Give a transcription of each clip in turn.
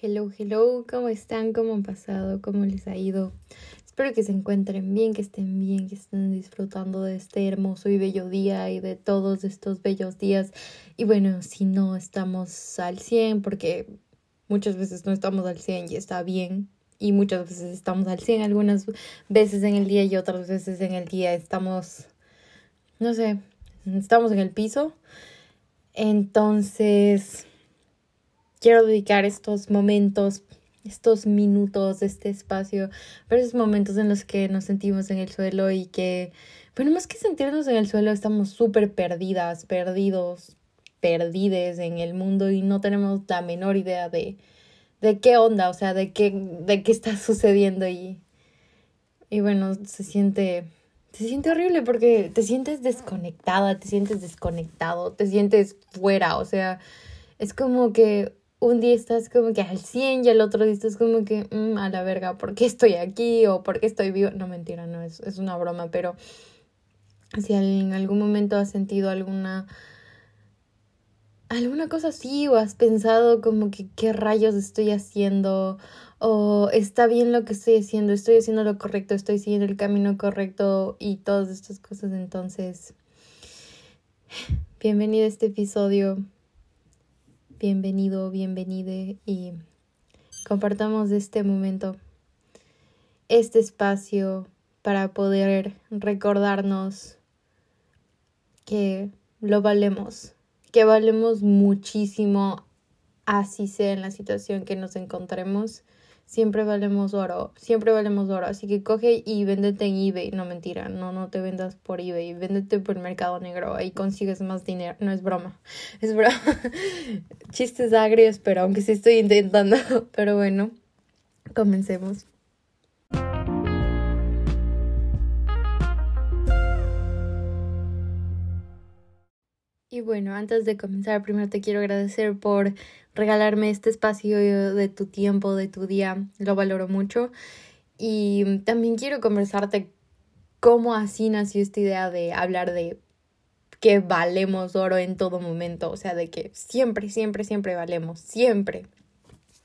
Hello, hello, ¿cómo están? ¿Cómo han pasado? ¿Cómo les ha ido? Espero que se encuentren bien, que estén bien, que estén disfrutando de este hermoso y bello día y de todos estos bellos días. Y bueno, si no estamos al 100, porque muchas veces no estamos al 100 y está bien. Y muchas veces estamos al 100, algunas veces en el día y otras veces en el día estamos, no sé, estamos en el piso. Entonces quiero dedicar estos momentos, estos minutos, este espacio, para esos momentos en los que nos sentimos en el suelo y que, bueno, más que sentirnos en el suelo, estamos súper perdidas, perdidos, perdides en el mundo y no tenemos la menor idea de, de qué onda, o sea, de qué, de qué está sucediendo y, y bueno, se siente, se siente horrible porque te sientes desconectada, te sientes desconectado, te sientes fuera, o sea, es como que un día estás como que al 100 y el otro día estás como que mm, a la verga, ¿por qué estoy aquí? o ¿por qué estoy vivo? No, mentira, no, es, es una broma, pero si en algún momento has sentido alguna alguna cosa así o has pensado como que qué rayos estoy haciendo o está bien lo que estoy haciendo, estoy haciendo lo correcto, estoy siguiendo el camino correcto y todas estas cosas, entonces bienvenido a este episodio bienvenido, bienvenide y compartamos este momento, este espacio para poder recordarnos que lo valemos, que valemos muchísimo, así sea en la situación que nos encontremos siempre valemos oro, siempre valemos oro. Así que coge y véndete en eBay. No, mentira, no, no te vendas por eBay. Véndete por el mercado negro. Ahí consigues más dinero. No es broma, es broma. Chistes agrios, pero aunque sí estoy intentando. Pero bueno, comencemos. Y bueno, antes de comenzar, primero te quiero agradecer por regalarme este espacio de tu tiempo, de tu día. Lo valoro mucho. Y también quiero conversarte cómo así nació esta idea de hablar de que valemos oro en todo momento. O sea, de que siempre, siempre, siempre valemos. Siempre.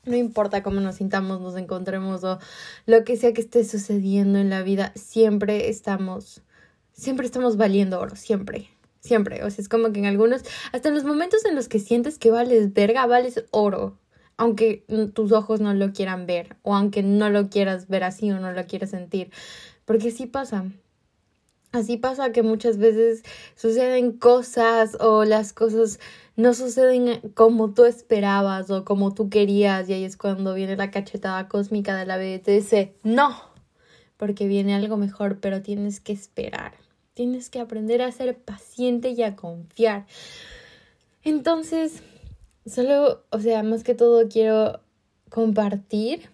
No importa cómo nos sintamos, nos encontremos o lo que sea que esté sucediendo en la vida, siempre estamos, siempre estamos valiendo oro, siempre. Siempre. O sea, es como que en algunos, hasta en los momentos en los que sientes que vales verga, vales oro. Aunque tus ojos no lo quieran ver. O aunque no lo quieras ver así o no lo quieras sentir. Porque sí pasa. Así pasa que muchas veces suceden cosas o las cosas no suceden como tú esperabas o como tú querías y ahí es cuando viene la cachetada cósmica de la vida y te dice no, porque viene algo mejor, pero tienes que esperar. Tienes que aprender a ser paciente y a confiar. Entonces, solo, o sea, más que todo quiero compartir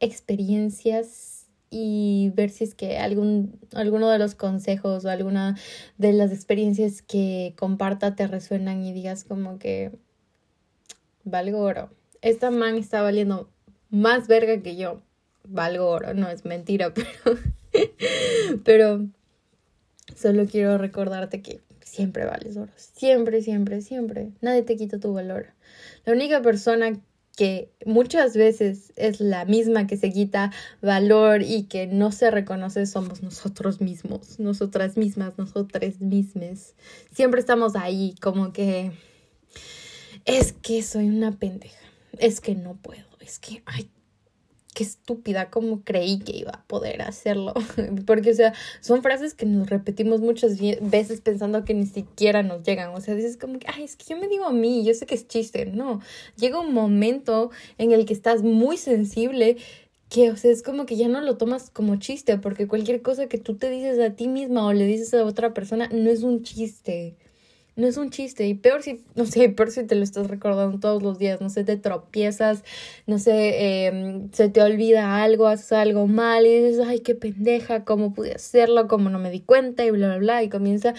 experiencias y ver si es que algún, alguno de los consejos o alguna de las experiencias que comparta te resuenan y digas como que valgo oro. Esta man está valiendo más verga que yo. Valgo oro, no es mentira, pero pero Solo quiero recordarte que siempre vales oro. Siempre, siempre, siempre. Nadie te quita tu valor. La única persona que muchas veces es la misma que se quita valor y que no se reconoce somos nosotros mismos, nosotras mismas, nosotras mismas. Siempre estamos ahí como que es que soy una pendeja, es que no puedo, es que, ay, qué estúpida, cómo creí que iba a poder hacerlo. Porque, o sea, son frases que nos repetimos muchas veces pensando que ni siquiera nos llegan. O sea, dices como que, ay, es que yo me digo a mí, yo sé que es chiste. No, llega un momento en el que estás muy sensible que, o sea, es como que ya no lo tomas como chiste, porque cualquier cosa que tú te dices a ti misma o le dices a otra persona no es un chiste no es un chiste. Y peor si, no sé, peor si te lo estás recordando todos los días, no sé, te tropiezas, no sé, em, se te olvida algo, haces algo mal y dices, ay, qué pendeja, cómo pude hacerlo, cómo no me di cuenta y bla, bla, bla. Y comienza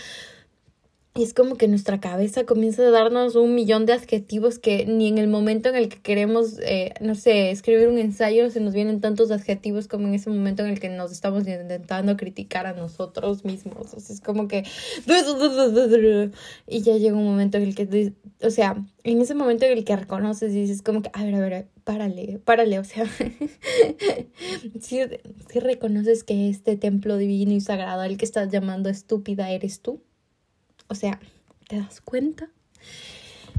es como que nuestra cabeza comienza a darnos un millón de adjetivos que ni en el momento en el que queremos, eh, no sé, escribir un ensayo se nos vienen tantos adjetivos como en ese momento en el que nos estamos intentando criticar a nosotros mismos. O sea, es como que... Y ya llega un momento en el que, o sea, en ese momento en el que reconoces y dices como que, a ver, a ver, párale, párale, o sea, si, si reconoces que este templo divino y sagrado al que estás llamando estúpida eres tú. O sea, ¿te das cuenta?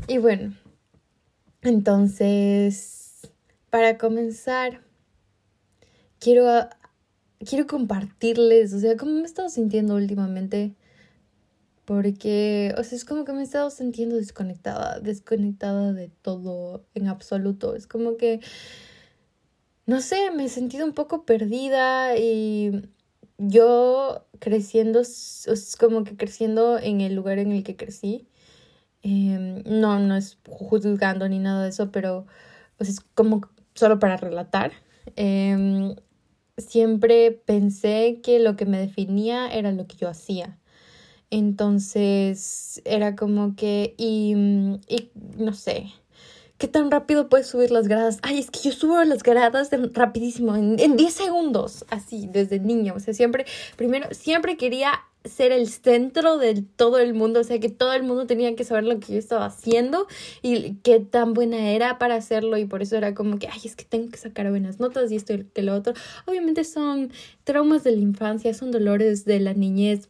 Y bueno, entonces, para comenzar, quiero, quiero compartirles, o sea, cómo me he estado sintiendo últimamente. Porque, o sea, es como que me he estado sintiendo desconectada, desconectada de todo en absoluto. Es como que, no sé, me he sentido un poco perdida y yo creciendo, es como que creciendo en el lugar en el que crecí, em, no, no es juzgando ni nada de eso, pero es como solo para relatar. Em, siempre pensé que lo que me definía era lo que yo hacía. Entonces era como que, y, y no sé, ¿Qué tan rápido puedes subir las gradas? Ay, es que yo subo las gradas rapidísimo, en, en 10 segundos, así, desde niño. O sea, siempre, primero, siempre quería ser el centro de todo el mundo, o sea, que todo el mundo tenía que saber lo que yo estaba haciendo y qué tan buena era para hacerlo y por eso era como que, ay, es que tengo que sacar buenas notas y esto y que lo otro. Obviamente son traumas de la infancia, son dolores de la niñez,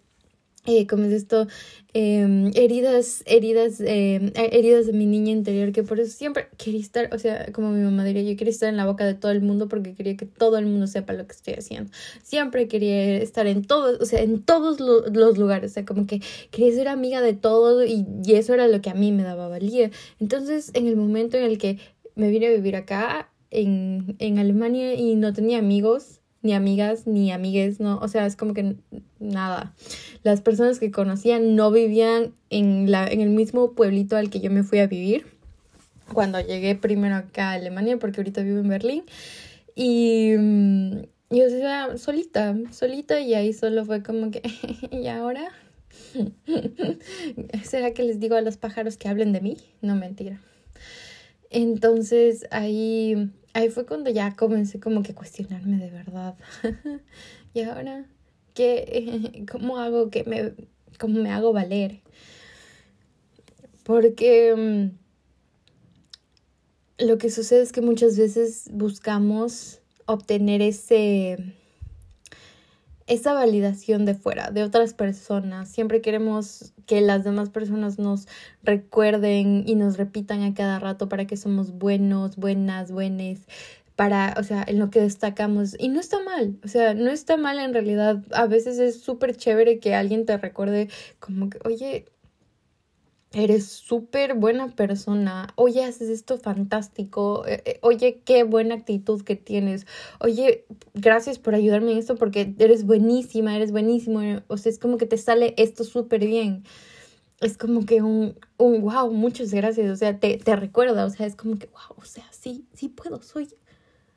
eh, ¿cómo es esto? Em, heridas, heridas, em, heridas de mi niña interior, que por eso siempre quería estar, o sea, como mi mamá diría, yo quería estar en la boca de todo el mundo porque quería que todo el mundo sepa lo que estoy haciendo. Siempre quería estar en todos, o sea, en todos los lugares, o sea, como que quería ser amiga de todo y, y eso era lo que a mí me daba valía. Entonces, en el momento en el que me vine a vivir acá, en, en Alemania, y no tenía amigos, ni amigas, ni amigues, no, o sea, es como que nada. Las personas que conocían no vivían en, la, en el mismo pueblito al que yo me fui a vivir cuando llegué primero acá a Alemania, porque ahorita vivo en Berlín. Y, mm, y o sea, solita, solita, y ahí solo fue como que, ¿y ahora? ¿Será que les digo a los pájaros que hablen de mí? No, mentira. Entonces ahí ahí fue cuando ya comencé como que cuestionarme de verdad. y ahora, ¿qué, ¿cómo hago que me, cómo me hago valer? Porque mm, lo que sucede es que muchas veces buscamos obtener ese esa validación de fuera, de otras personas. Siempre queremos que las demás personas nos recuerden y nos repitan a cada rato para que somos buenos, buenas, buenas, para, o sea, en lo que destacamos. Y no está mal, o sea, no está mal en realidad. A veces es súper chévere que alguien te recuerde como que, oye, eres súper buena persona, oye, haces esto fantástico, eh, eh, oye, qué buena actitud que tienes, oye, gracias por ayudarme en esto porque eres buenísima, eres buenísimo, o sea, es como que te sale esto súper bien. Es como que un, un wow, muchas gracias, o sea, te, te recuerda, o sea, es como que wow, o sea, sí, sí puedo, soy,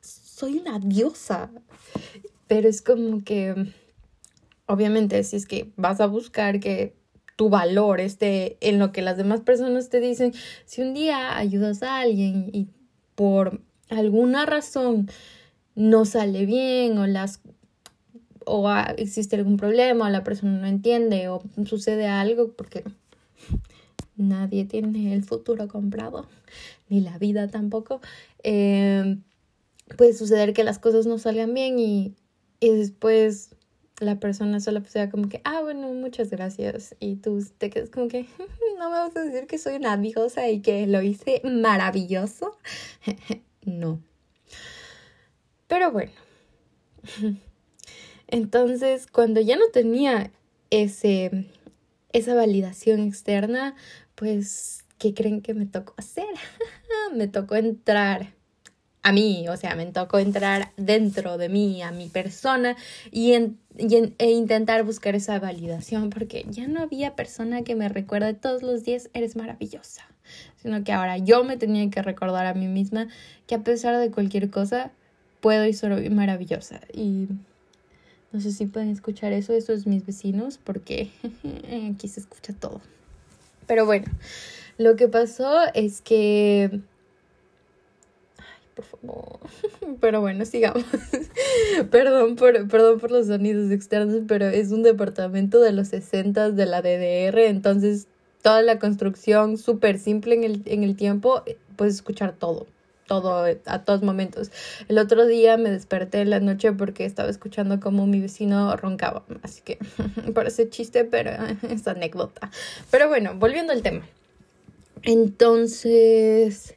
soy una diosa. Pero es como que, obviamente, si es que vas a buscar que tu valor esté en lo que las demás personas te dicen. Si un día ayudas a alguien y por alguna razón no sale bien o las o existe algún problema o la persona no entiende o sucede algo porque nadie tiene el futuro comprado ni la vida tampoco eh, puede suceder que las cosas no salgan bien y, y después la persona solo sea como que, ah, bueno, muchas gracias. Y tú te quedas como que, no me vas a decir que soy una diosa y que lo hice maravilloso. no. Pero bueno. Entonces, cuando ya no tenía ese, esa validación externa, pues, ¿qué creen que me tocó hacer? me tocó entrar a mí, o sea, me tocó entrar dentro de mí, a mi persona y, e intentar buscar esa validación porque ya no había persona que me recuerde todos los días, eres maravillosa, sino que ahora yo me tenía que recordar a mí misma que a pesar de cualquier cosa, puedo y soy maravillosa. Y no sé si pueden escuchar eso, eso es mis vecinos porque aquí se escucha todo. Pero bueno, lo que pasó es que... Por favor. Pero bueno, sigamos. perdón, por, perdón por los sonidos externos, pero es un departamento de los 60 de la DDR, entonces toda la construcción súper simple en el, en el tiempo, puedes escuchar todo todo a todos momentos. El otro día me desperté en la noche porque estaba escuchando como mi vecino roncaba, así que parece chiste, pero es anécdota. Pero bueno, volviendo al tema. Entonces,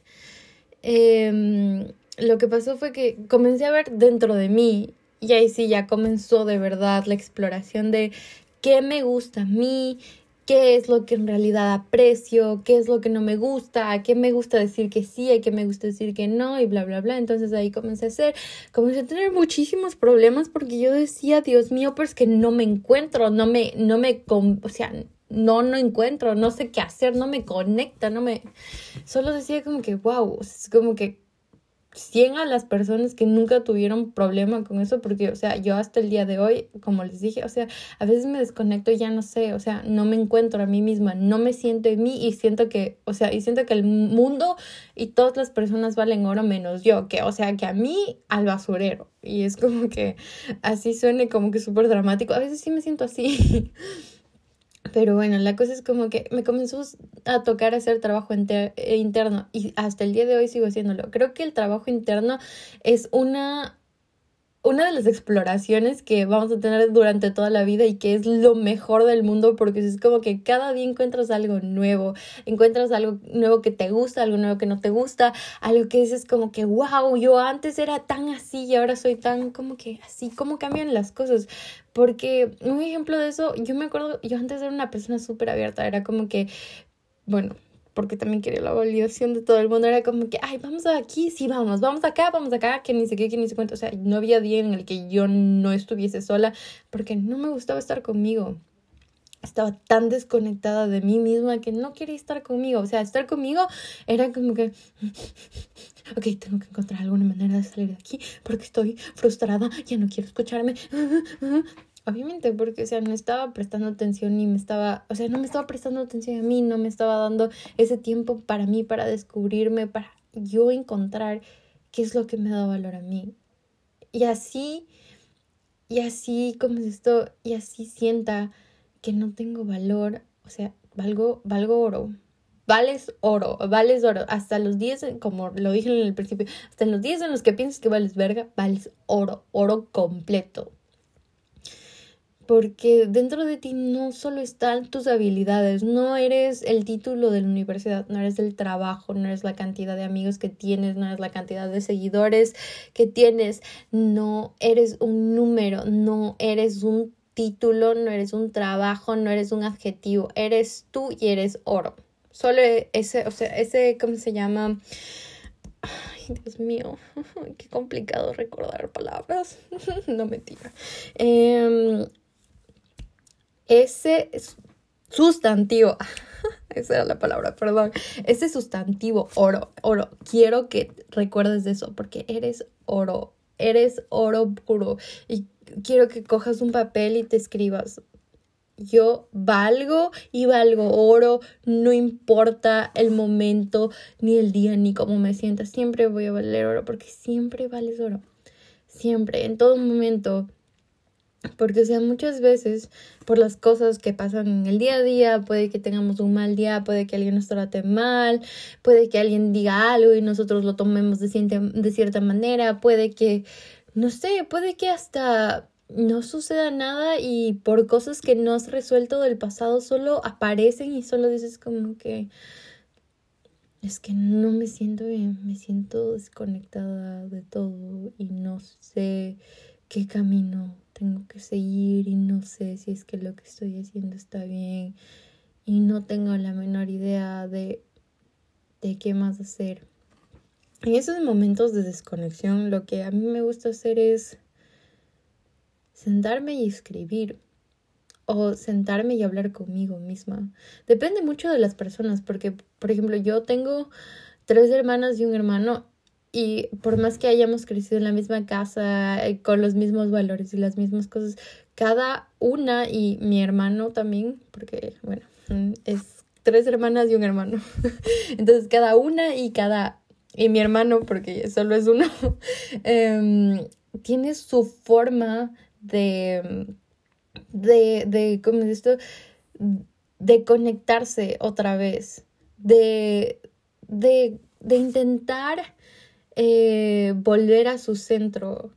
em, lo que pasó fue que comencé a ver dentro de mí y ahí sí ya comenzó de verdad la exploración de qué me gusta a mí, qué es lo que en realidad aprecio, qué es lo que no me gusta, qué me gusta decir que sí, a qué me gusta decir que no y bla, bla, bla. Entonces ahí comencé a hacer, comencé a tener muchísimos problemas porque yo decía, Dios mío, pues que no me encuentro, no me, no me, o sea, no, no encuentro, no sé qué hacer, no me conecta, no me, solo decía como que, wow, es como que 100 a las personas que nunca tuvieron problema con eso, porque, o sea, yo hasta el día de hoy, como les dije, o sea, a veces me desconecto y ya no sé, o sea, no me encuentro a mí misma, no me siento en mí y siento que, o sea, y siento que el mundo y todas las personas valen oro menos yo, que, o sea, que a mí al basurero. Y es como que así suene como que súper dramático. A veces sí me siento así. Pero bueno, la cosa es como que me comenzó a tocar hacer trabajo eh, interno y hasta el día de hoy sigo haciéndolo. Creo que el trabajo interno es una una de las exploraciones que vamos a tener durante toda la vida y que es lo mejor del mundo porque es como que cada día encuentras algo nuevo, encuentras algo nuevo que te gusta, algo nuevo que no te gusta, algo que dices como que wow, yo antes era tan así y ahora soy tan como que así, cómo cambian las cosas. Porque un ejemplo de eso, yo me acuerdo, yo antes era una persona súper abierta, era como que, bueno, porque también quería la validación de todo el mundo. Era como que, ay, vamos aquí, sí, vamos, vamos acá, vamos acá, que ni sé qué, que ni sé cuánto. O sea, no había día en el que yo no estuviese sola porque no me gustaba estar conmigo. Estaba tan desconectada de mí misma que no quería estar conmigo. O sea, estar conmigo era como que, ok, tengo que encontrar alguna manera de salir de aquí porque estoy frustrada, ya no quiero escucharme. Obviamente, porque, o sea, no estaba prestando atención ni me estaba, o sea, no me estaba prestando atención a mí, no me estaba dando ese tiempo para mí, para descubrirme, para yo encontrar qué es lo que me da valor a mí. Y así, y así como esto, y así sienta que no tengo valor, o sea, valgo, valgo oro. Vales oro, vales oro. Hasta los días, como lo dije en el principio, hasta los días en los que piensas que vales verga, vales oro, oro completo porque dentro de ti no solo están tus habilidades, no eres el título de la universidad, no eres el trabajo, no eres la cantidad de amigos que tienes, no eres la cantidad de seguidores que tienes, no eres un número, no eres un título, no eres un trabajo, no eres un adjetivo, eres tú y eres oro. Solo ese, o sea, ese, ¿cómo se llama? Ay, Dios mío, qué complicado recordar palabras. no mentira. Eh, ese sustantivo, esa era la palabra, perdón, ese sustantivo oro, oro, quiero que recuerdes de eso porque eres oro, eres oro puro y quiero que cojas un papel y te escribas. Yo valgo y valgo oro, no importa el momento, ni el día, ni cómo me sienta, siempre voy a valer oro porque siempre vales oro. Siempre, en todo momento, porque, o sea, muchas veces por las cosas que pasan en el día a día, puede que tengamos un mal día, puede que alguien nos trate mal, puede que alguien diga algo y nosotros lo tomemos de, cierta, de cierta manera, puede que, no sé, puede que hasta no suceda nada y por cosas que no has resuelto del pasado solo aparecen y solo dices como que es que no me siento bien, me siento desconectada de todo y no sé qué camino tengo que seguir y no sé si es que lo que estoy haciendo está bien y no tengo la menor idea de, de qué más hacer. En esos momentos de desconexión lo que a mí me gusta hacer es sentarme y escribir o sentarme y hablar conmigo misma. Depende mucho de las personas porque, por ejemplo, yo tengo tres hermanas y un hermano y por más que hayamos crecido en la misma casa, eh, con los mismos valores y las mismas cosas, cada una y mi hermano también, porque bueno, mm, es tres hermanas y un hermano. Entonces cada una y cada, y mi hermano, porque solo es uno, em, tiene su forma de, de, de, ¿cómo es esto? De conectarse otra vez, de, de, de intentar eh, volver a su centro.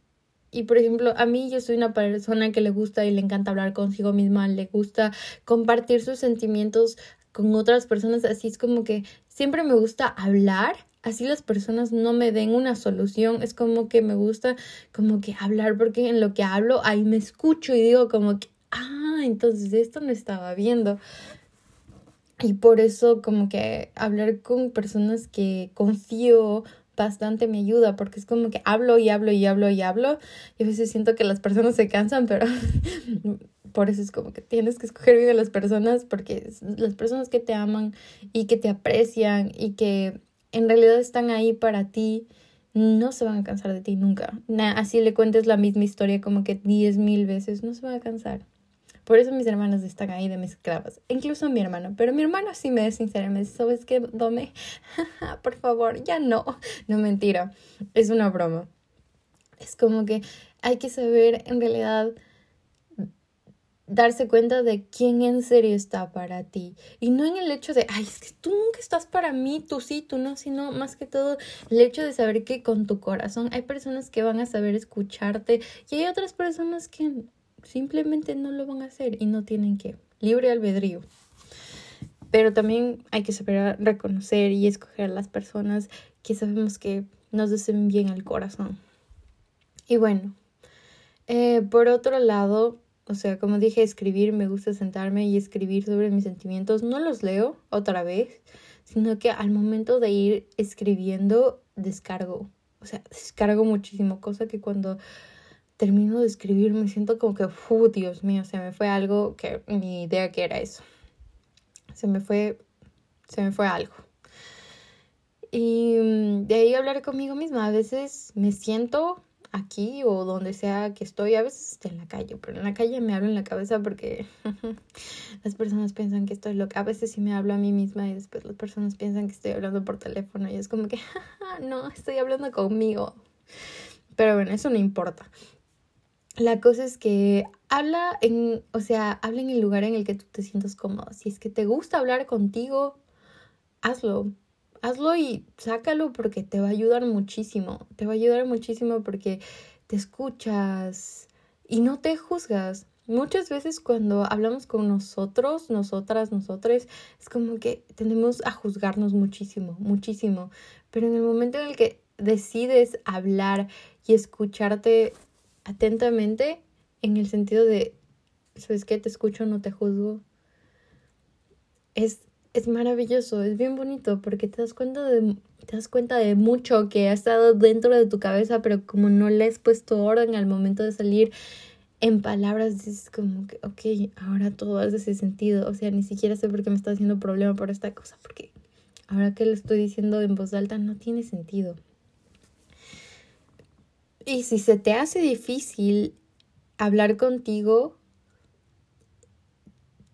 Y por ejemplo, a mí yo soy una persona que le gusta y le encanta hablar consigo misma, le gusta compartir sus sentimientos con otras personas, así es como que siempre me gusta hablar, así las personas no me den una solución, es como que me gusta como que hablar porque en lo que hablo ahí me escucho y digo como que, ah, entonces esto no estaba viendo. Y por eso como que hablar con personas que confío bastante me ayuda porque es como que hablo y hablo y hablo y hablo y a veces siento que las personas se cansan, pero por eso es como que tienes que escoger bien a las personas porque las personas que te aman y que te aprecian y que en realidad están ahí para ti no se van a cansar de ti nunca. así le cuentes la misma historia como que diez mil veces, no se van a cansar. Por eso mis hermanos están ahí de mis esclavas. Incluso mi hermano. Pero mi hermano sí me es sincero. Me dice, ¿sabes qué, Dome? Por favor, ya no. No, mentira. Es una broma. Es como que hay que saber en realidad darse cuenta de quién en serio está para ti. Y no en el hecho de, ay, es que tú nunca estás para mí, tú sí, tú no, sino más que todo el hecho de saber que con tu corazón hay personas que van a saber escucharte y hay otras personas que Simplemente no lo van a hacer y no tienen que. Libre albedrío. Pero también hay que saber reconocer y escoger a las personas que sabemos que nos deseen bien al corazón. Y bueno, eh, por otro lado, o sea, como dije, escribir, me gusta sentarme y escribir sobre mis sentimientos. No los leo otra vez, sino que al momento de ir escribiendo, descargo. O sea, descargo muchísimo, cosa que cuando termino de escribir, me siento como que, uh, Dios mío, se me fue algo que ni idea que era eso. Se me fue, se me fue algo. Y mm, de ahí hablar conmigo misma. A veces me siento aquí o donde sea que estoy, a veces en la calle, pero en la calle me hablo en la cabeza porque las personas piensan que estoy loca. A veces sí me hablo a mí misma y después las personas piensan que estoy hablando por teléfono y es como que, no, estoy hablando conmigo. Pero bueno, eso no importa. La cosa es que habla en, o sea, habla en el lugar en el que tú te sientas cómodo. Si es que te gusta hablar contigo, hazlo. Hazlo y sácalo porque te va a ayudar muchísimo. Te va a ayudar muchísimo porque te escuchas y no te juzgas. Muchas veces cuando hablamos con nosotros, nosotras, nosotres, es como que tendemos a juzgarnos muchísimo, muchísimo. Pero en el momento en el que decides hablar y escucharte atentamente en el sentido de, ¿sabes qué? Te escucho, no te juzgo. Es, es maravilloso, es bien bonito porque te das cuenta de te das cuenta de mucho que ha estado dentro de tu cabeza, pero como no le has puesto orden al momento de salir en palabras, es como que, ok, ahora todo hace ese sentido. O sea, ni siquiera sé por qué me está haciendo problema por esta cosa, porque ahora que lo estoy diciendo en voz alta no tiene sentido. Y si se te hace difícil hablar contigo,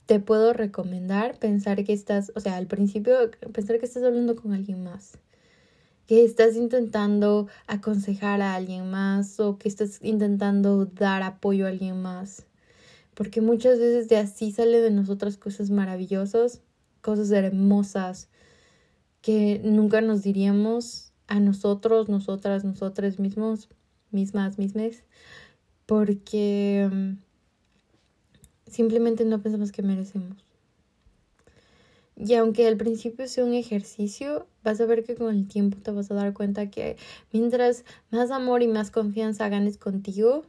te puedo recomendar pensar que estás, o sea, al principio pensar que estás hablando con alguien más, que estás intentando aconsejar a alguien más o que estás intentando dar apoyo a alguien más. Porque muchas veces de así sale de nosotras cosas maravillosas, cosas hermosas que nunca nos diríamos a nosotros, nosotras, nosotros mismos mismas, mismas, porque mm, simplemente no pensamos que merecemos. Y aunque al principio sea un ejercicio, vas a ver que con el tiempo te vas a dar cuenta que mientras más amor y más confianza ganes contigo,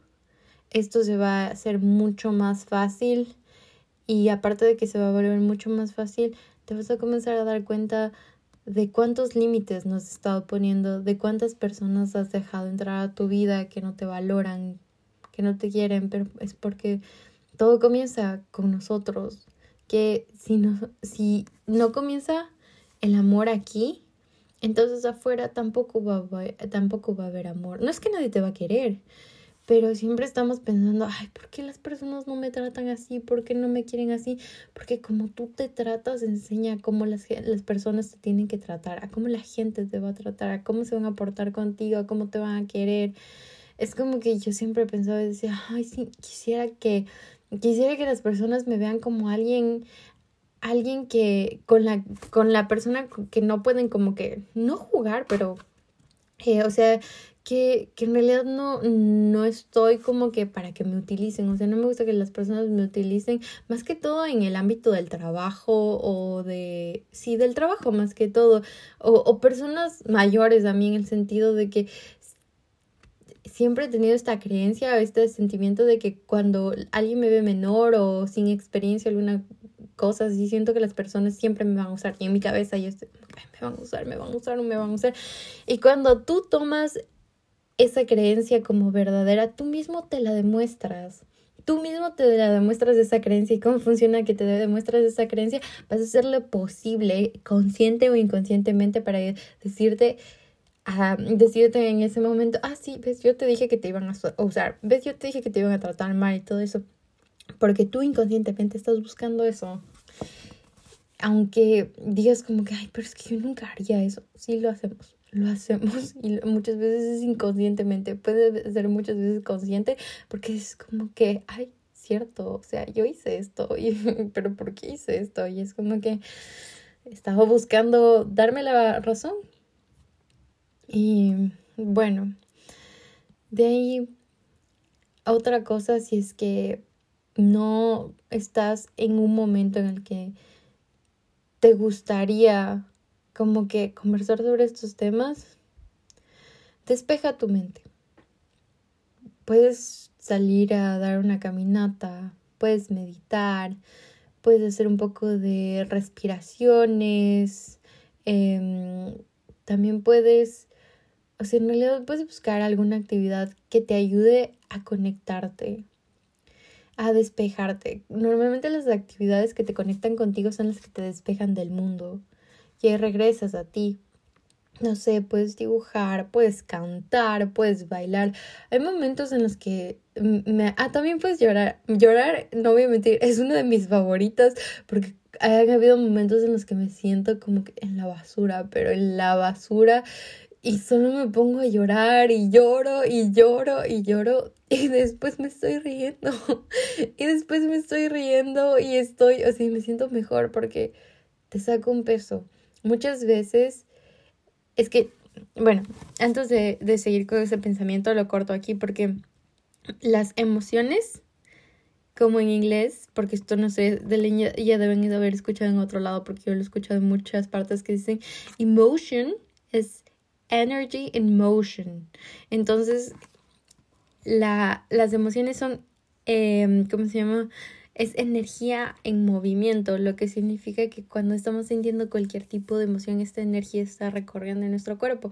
esto se va a hacer mucho más fácil. Y aparte de que se va a volver mucho más fácil, te vas a comenzar a dar cuenta de cuántos límites nos has estado poniendo, de cuántas personas has dejado entrar a tu vida que no te valoran, que no te quieren, pero es porque todo comienza con nosotros, que si no, si no comienza el amor aquí, entonces afuera tampoco va, tampoco va a haber amor. No es que nadie te va a querer, pero siempre estamos pensando, ay, ¿por qué las personas no me tratan así? ¿Por qué no me quieren así? Porque como tú te tratas, enseña cómo las, las personas te tienen que tratar, a cómo la gente te va a tratar, a cómo se van a portar contigo, a cómo te van a querer. Es como que yo siempre pensaba decía, ay, sí, quisiera que, quisiera que las personas me vean como alguien, alguien que con la, con la persona que no pueden como que, no jugar, pero, eh, o sea, que, que en realidad no, no estoy como que para que me utilicen, o sea, no me gusta que las personas me utilicen, más que todo en el ámbito del trabajo o de, sí, del trabajo más que todo, o, personas mayores a mí en el sentido de que siempre he tenido esta creencia, este sentimiento de que cuando alguien me ve menor o sin experiencia alguna cosa, así siento que las personas siempre me van a usar. Y en mi cabeza yo estoy, me van a usar, me van a usar, me van a usar. Y cuando tú tomas esa creencia como verdadera, tú mismo te la demuestras. Tú mismo te la demuestras de esa creencia y cómo funciona que te demuestras de esa creencia. Vas a hacer lo posible, consciente o inconscientemente, para decirte, a decirte en ese momento, ah, sí, ves, yo te dije que te iban a usar, ves, yo te dije que te iban a tratar mal y todo eso. Porque tú inconscientemente estás buscando eso. Aunque digas como que, ay, pero es que yo nunca haría eso. Sí lo hacemos lo hacemos y muchas veces es inconscientemente, puede ser muchas veces consciente porque es como que, ay, cierto, o sea, yo hice esto, y, pero ¿por qué hice esto? Y es como que estaba buscando darme la razón. Y bueno, de ahí otra cosa si es que no estás en un momento en el que te gustaría como que conversar sobre estos temas despeja tu mente. Puedes salir a dar una caminata, puedes meditar, puedes hacer un poco de respiraciones, em, también puedes, o sea, en realidad puedes buscar alguna actividad que te ayude a conectarte, a despejarte. Normalmente las actividades que te conectan contigo son las que te despejan del mundo y regresas a ti. No sé, puedes dibujar, puedes cantar, puedes bailar. Hay momentos en los que me... Ah, también puedes llorar. Llorar, no voy a mentir, es una de mis favoritas porque han habido momentos en los que me siento como que en la basura, pero en la basura y solo me pongo a llorar y lloro y lloro y lloro y después me estoy riendo y después me estoy riendo y estoy, o sea, me siento mejor porque te saco un peso muchas veces es que, bueno, antes de, seguir con ese pensamiento lo corto aquí porque las emociones, como en inglés, porque esto no sé, de ya deben de haber escuchado en otro lado porque yo lo he escuchado en muchas partes que dicen emotion es energy in motion. Entonces, la, las emociones son, eh, ¿cómo se llama? Es energía en movimiento, lo que significa que cuando estamos sintiendo cualquier tipo de emoción, esta energía está recorriendo en nuestro cuerpo.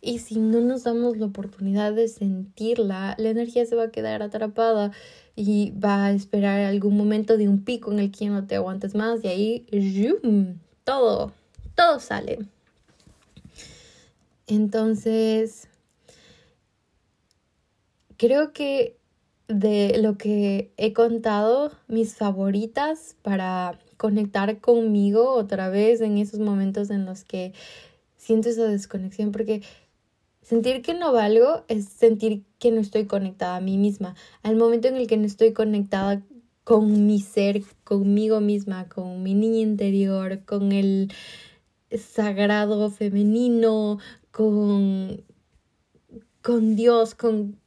Y si no nos damos la oportunidad de sentirla, la energía se va a quedar atrapada y va a esperar algún momento de un pico en el que no te aguantes más y ahí ¡zoom! todo, todo sale. Entonces, creo que de lo que he contado, mis favoritas para conectar conmigo otra vez en esos momentos en los que siento esa desconexión, porque sentir que no valgo es sentir que no estoy conectada a mí misma. Al momento en el que no estoy conectada con mi ser, conmigo misma, con mi niña interior, con el sagrado femenino, con, con Dios, con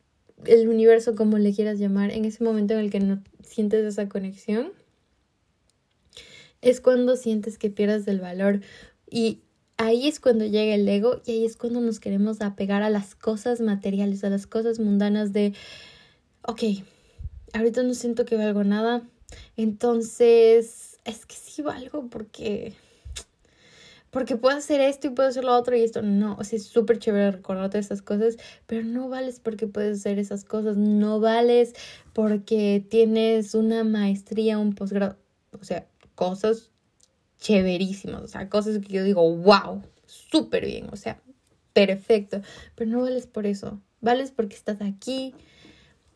el universo, como le quieras llamar, en ese momento en el que no sientes esa conexión, es cuando sientes que pierdes el valor. Y ahí es cuando llega el ego y ahí es cuando nos queremos apegar a las cosas materiales, a las cosas mundanas de, ok, ahorita no siento que valgo nada, entonces es que sí valgo porque porque puedo hacer esto y puedo hacer lo otro y esto. No, o sea, es súper chévere recordarte esas cosas, pero no vales porque puedes hacer esas cosas, no vales porque tienes una maestría, un posgrado, o sea, cosas chéverísimas, o sea, cosas que yo digo, wow, súper bien, o sea, perfecto, pero no vales por eso, vales porque estás aquí,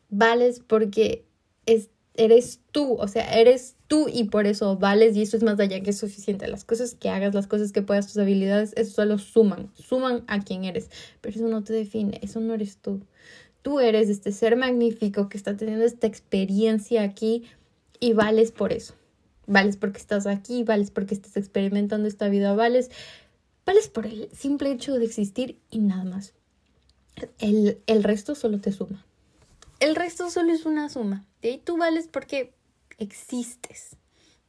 vales porque es, eres tú, o sea, eres tú y por eso vales y eso es más allá que es suficiente. Las cosas que hagas, las cosas que puedas, tus habilidades, eso solo suman, suman a quien eres, pero eso no te define, eso no eres tú. Tú eres este ser magnífico que está teniendo esta experiencia aquí y vales por eso. Vales porque estás aquí, vales porque estás experimentando esta vida, vales, vales por el simple hecho de existir y nada más. El, el resto solo te suma. El resto solo es una suma. De ahí tú vales porque existes.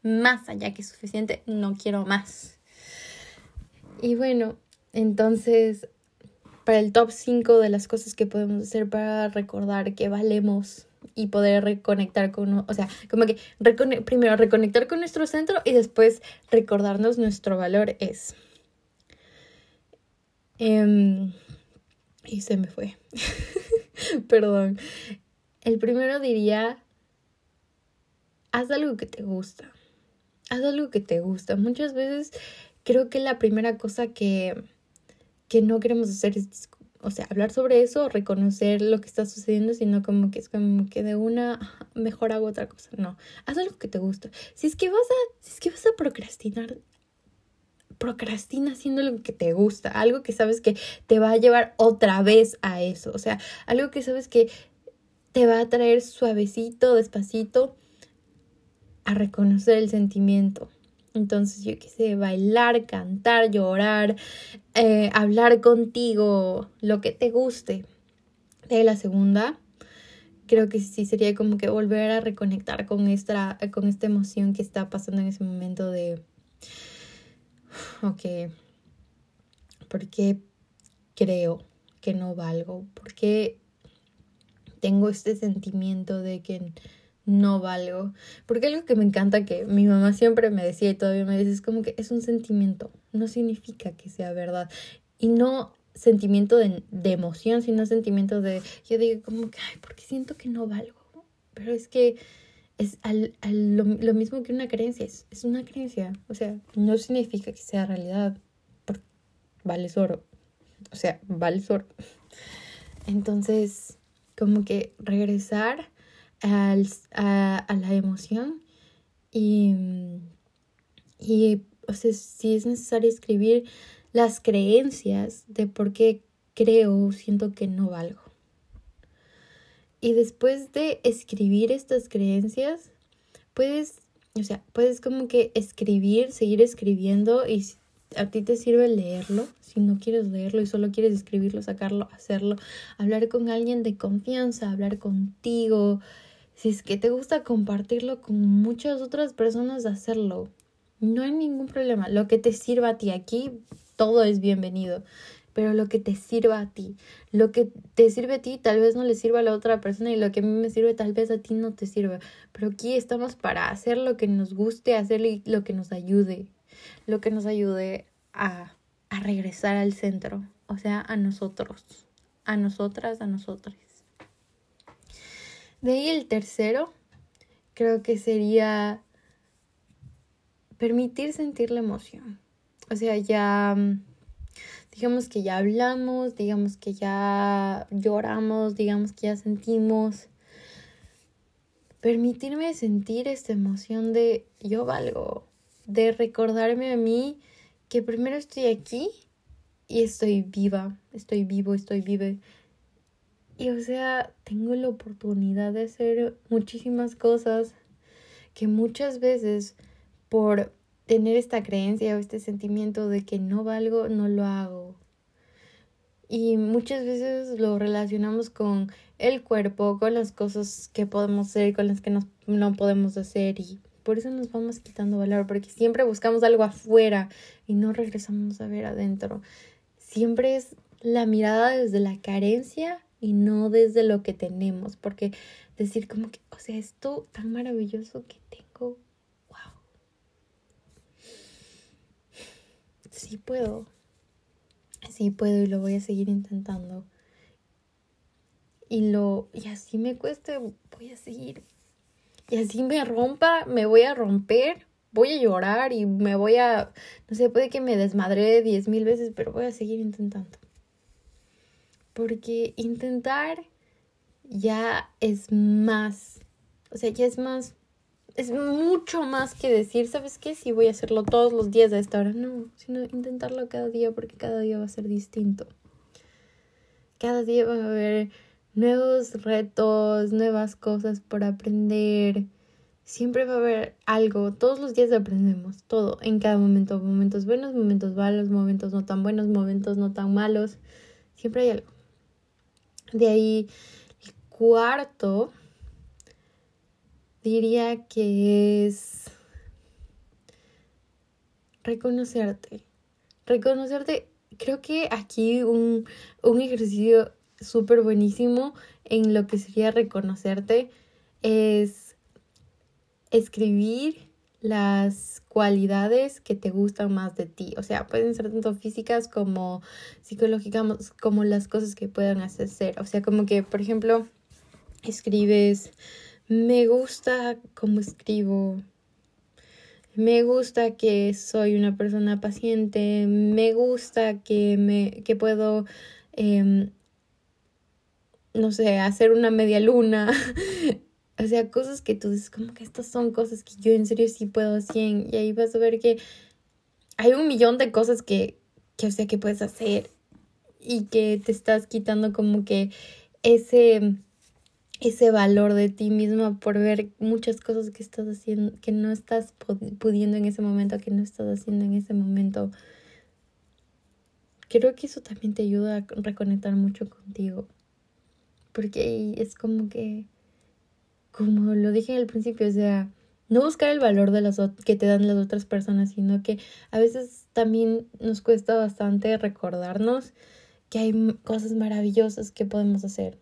Más allá que suficiente, no quiero más. Y bueno, entonces, para el top 5 de las cosas que podemos hacer para recordar que valemos y poder reconectar con, o sea, como que primero reconectar con nuestro centro y después recordarnos nuestro valor es. Em, y se me fue. Perdón. El primero diría, haz algo que te gusta. Haz algo que te gusta. Muchas veces creo que la primera cosa que, que no queremos hacer es, o sea, hablar sobre eso, reconocer lo que está sucediendo, sino como que es como que de una mejor hago otra cosa. No, haz algo que te gusta. Si es que vas a, si es que vas a procrastinar, procrastina haciendo lo que te gusta, algo que sabes que te va a llevar otra vez a eso, o sea, algo que sabes que te va a traer suavecito, despacito a reconocer el sentimiento. Entonces, yo qué sé, bailar, cantar, llorar, eh, hablar contigo, lo que te guste. De la segunda, creo que sí sería como que volver a reconectar con esta, con esta emoción que está pasando en ese momento de, ok, ¿por qué creo que no valgo? ¿Por qué tengo este sentimiento de que no valgo. Porque algo que me encanta que mi mamá siempre me decía y todavía me dice es como que es un sentimiento, no significa que sea verdad. Y no sentimiento de, emoción, sino sentimiento de, yo digo como que, ay, porque siento que no valgo. Pero es que es al, lo, mismo que una creencia, es, es, una creencia. O sea, no significa que sea realidad. Vale oro. O sea, vale oro. Entonces, como que regresar al, a, la emoción y, y o sea, si es necesario escribir las creencias de por qué creo o siento que no valgo. Y después de escribir estas creencias, puedes, o sea, puedes como que escribir, seguir escribiendo y a ti te sirve leerlo, si no quieres leerlo y solo quieres escribirlo, sacarlo, hacerlo, hablar con alguien de confianza, hablar contigo, si es que te gusta compartirlo con muchas otras personas, hacerlo. No hay ningún problema. Lo que te sirva a ti aquí, todo es bienvenido. Pero lo que te sirva a ti, lo que te sirve a ti tal vez no le sirva a la otra persona y lo que a mí me sirve tal vez a ti no te sirva. Pero aquí estamos para hacer lo que nos guste, hacer lo que nos ayude lo que nos ayude a, a regresar al centro, o sea, a nosotros, a nosotras, a nosotros. De ahí el tercero, creo que sería permitir sentir la emoción. O sea, ya, digamos que ya hablamos, digamos que ya lloramos, digamos que ya sentimos. Permitirme sentir esta emoción de yo valgo, de recordarme a mí que primero estoy aquí y estoy viva, estoy vivo, estoy vive. Y o sea, tengo la oportunidad de hacer muchísimas cosas que muchas veces por tener esta creencia o este sentimiento de que no valgo, no lo hago. Y muchas veces lo relacionamos con el cuerpo, con las cosas que podemos hacer, con las que no podemos hacer y por eso nos vamos quitando valor, porque siempre buscamos algo afuera y no regresamos a ver adentro. Siempre es la mirada desde la carencia y no desde lo que tenemos, porque decir como que, o sea, esto tan maravilloso que tengo, wow. Sí puedo, sí puedo y lo voy a seguir intentando. Y lo, y así me cueste, voy a seguir y así me rompa, me voy a romper, voy a llorar y me voy a, no sé, puede que me desmadre diez mil veces, pero voy a seguir intentando. Porque intentar ya es más, o sea, ya es más, es mucho más que decir, ¿sabes qué? Si voy a hacerlo todos los días a esta hora, no, sino intentarlo cada día porque cada día va a ser distinto. Cada día va a haber nuevos retos, nuevas cosas por aprender. Siempre va a haber algo, todos los días aprendemos, todo, en cada momento, momentos buenos, momentos malos, momentos no tan buenos, momentos no tan malos, siempre hay algo. De ahí, el cuarto, diría que es reconocerte. Reconocerte, creo que aquí un, un ejercicio súper buenísimo en lo que sería reconocerte es escribir las cualidades que te gustan más de ti. O sea, pueden ser tanto físicas como psicológicas, como las cosas que puedan hacer. O sea, como que, por ejemplo, escribes, me gusta cómo escribo, me gusta que soy una persona paciente, me gusta que me que puedo eh, no sé, hacer una media luna. o sea, cosas que tú dices, como que estas son cosas que yo en serio sí puedo hacer. Y ahí vas a ver que hay un millón de cosas que, que, o sea, que puedes hacer. Y que te estás quitando como que ese, ese valor de ti misma por ver muchas cosas que estás haciendo, que no estás pudiendo en ese momento, que no estás haciendo en ese momento. Creo que eso también te ayuda a reconectar mucho contigo porque es como que, como lo dije al principio, o sea, no buscar el valor de las que te dan las otras personas, sino que a veces también nos cuesta bastante recordarnos que hay cosas maravillosas que podemos hacer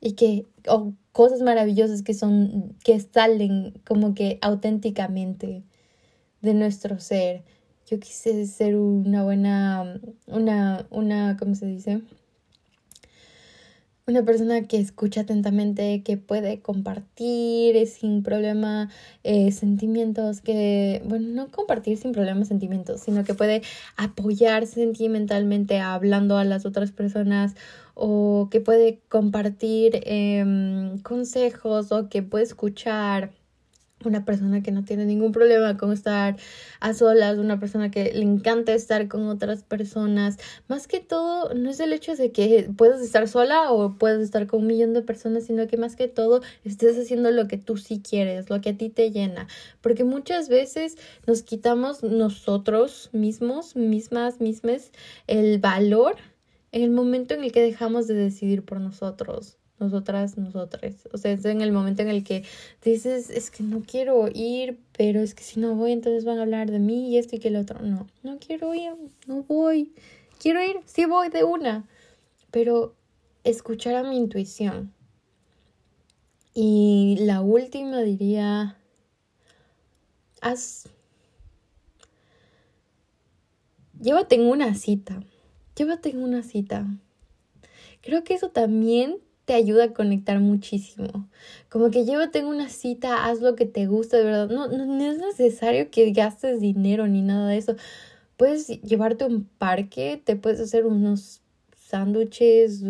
y que o cosas maravillosas que son que salen como que auténticamente de nuestro ser. Yo quise ser una buena una una ¿cómo se dice? Una persona que escucha atentamente, que puede compartir sin problema eh, sentimientos, que, bueno, no compartir sin problema sentimientos, sino que puede apoyar sentimentalmente hablando a las otras personas o que puede compartir em, consejos o que puede escuchar una persona que no tiene ningún problema con estar a solas, una persona que le encanta estar con otras personas. Más que todo, no es el hecho de que puedas estar sola o puedas estar con un millón de personas, sino que más que todo estés haciendo lo que tú sí quieres, lo que a ti te llena. Porque muchas veces nos quitamos nosotros mismos, mismas, mismas, el valor en el momento en el que dejamos de decidir por nosotros nosotras, nosotres. O sea, es en el momento en el que dices, es que no quiero ir, pero es que si no voy, entonces van a hablar de mí y esto y que el otro. No, no quiero ir, no voy. Quiero ir, sí voy de una. Pero escuchar a mi intuición. Y la última diría, haz... Llévate en una cita. Llévate en una cita. Creo que eso también te ayuda a conectar muchísimo. Como que llévate en una cita, haz lo que te gusta, de verdad. No, no, es necesario que gastes dinero ni nada de eso. Puedes llevarte a un parque, te puedes hacer unos sándwiches,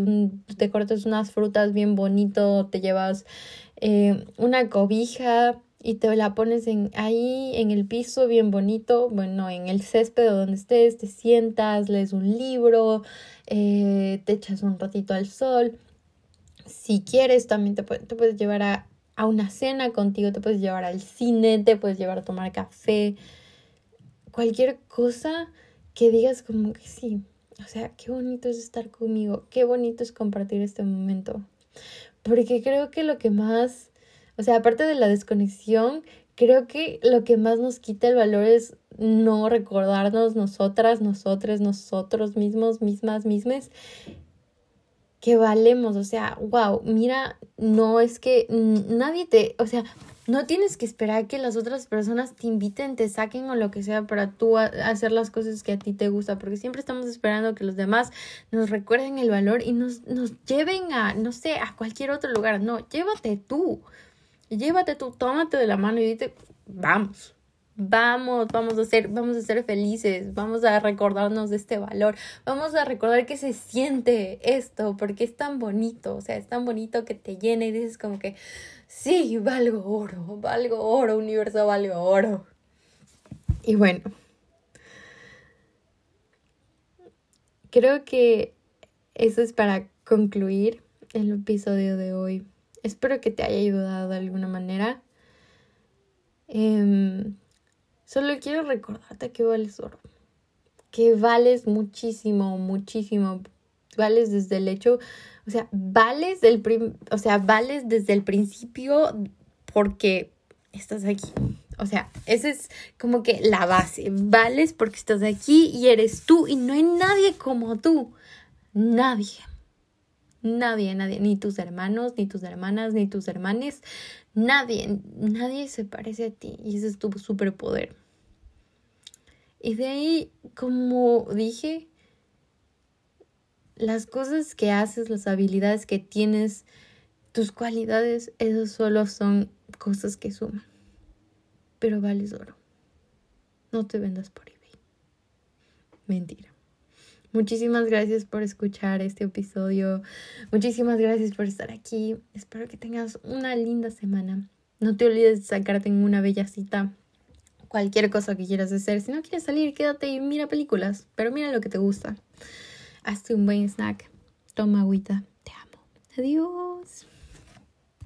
te cortas unas frutas bien bonito, te llevas eh, una cobija y te la pones en, ahí en el piso bien bonito, bueno, en el césped donde estés, te sientas, lees un libro, eh, te echas un ratito al sol si quieres, también te, puedes llevar a, a una cena contigo, te puedes llevar al cine, te puedes llevar a tomar café, cualquier cosa que digas como que sí, o sea, qué bonito es estar conmigo, qué bonito es compartir este momento. Porque creo que lo que más, o sea, aparte de la desconexión, creo que lo que más nos quita el valor es no recordarnos nosotras, nosotros, nosotros mismos, mismas, mismes, que valemos, o sea, wow, mira, no es que nadie te, o sea, no tienes que esperar que las otras personas te inviten, te saquen o lo que sea para tú hacer las cosas que a ti te gusta, porque siempre estamos esperando que los demás nos recuerden el valor y nos, nos lleven a, no sé, a cualquier otro lugar. No, llévate tú, llévate tú, tómate de la mano y dite, vamos, Vamos, vamos a ser, vamos a ser felices, vamos a recordarnos de este valor, vamos a recordar que se siente esto, porque es tan bonito, o sea, es tan bonito que te llena y dices como que, sí, valgo oro, valgo oro, universo, valgo oro. Y bueno, creo que eso es para concluir el episodio de hoy. Espero que te haya ayudado de alguna manera. Eh, Solo quiero recordarte que vales oro. Que vales muchísimo, muchísimo. Vales desde el hecho, o sea, vales del o sea, vales desde el principio porque estás aquí. O sea, esa es como que la base. Vales porque estás aquí y eres tú y no hay nadie como tú. Nadie. Nadie, nadie, ni tus hermanos, ni tus hermanas, ni tus hermanes, nadie, nadie se parece a ti y ese es tu superpoder. Y de ahí, como dije, las cosas que haces, las habilidades que tienes, tus cualidades, eso solo son cosas que suman. Pero vales oro. No te vendas por eBay. Mentira. Muchísimas gracias por escuchar este episodio. Muchísimas gracias por estar aquí. Espero que tengas una linda semana. No te olvides de sacarte en una bella cita. Cualquier cosa que quieras hacer. Si no quieres salir, quédate y mira películas. Pero mira lo que te gusta. Hazte un buen snack. Toma agüita. Te amo. Adiós.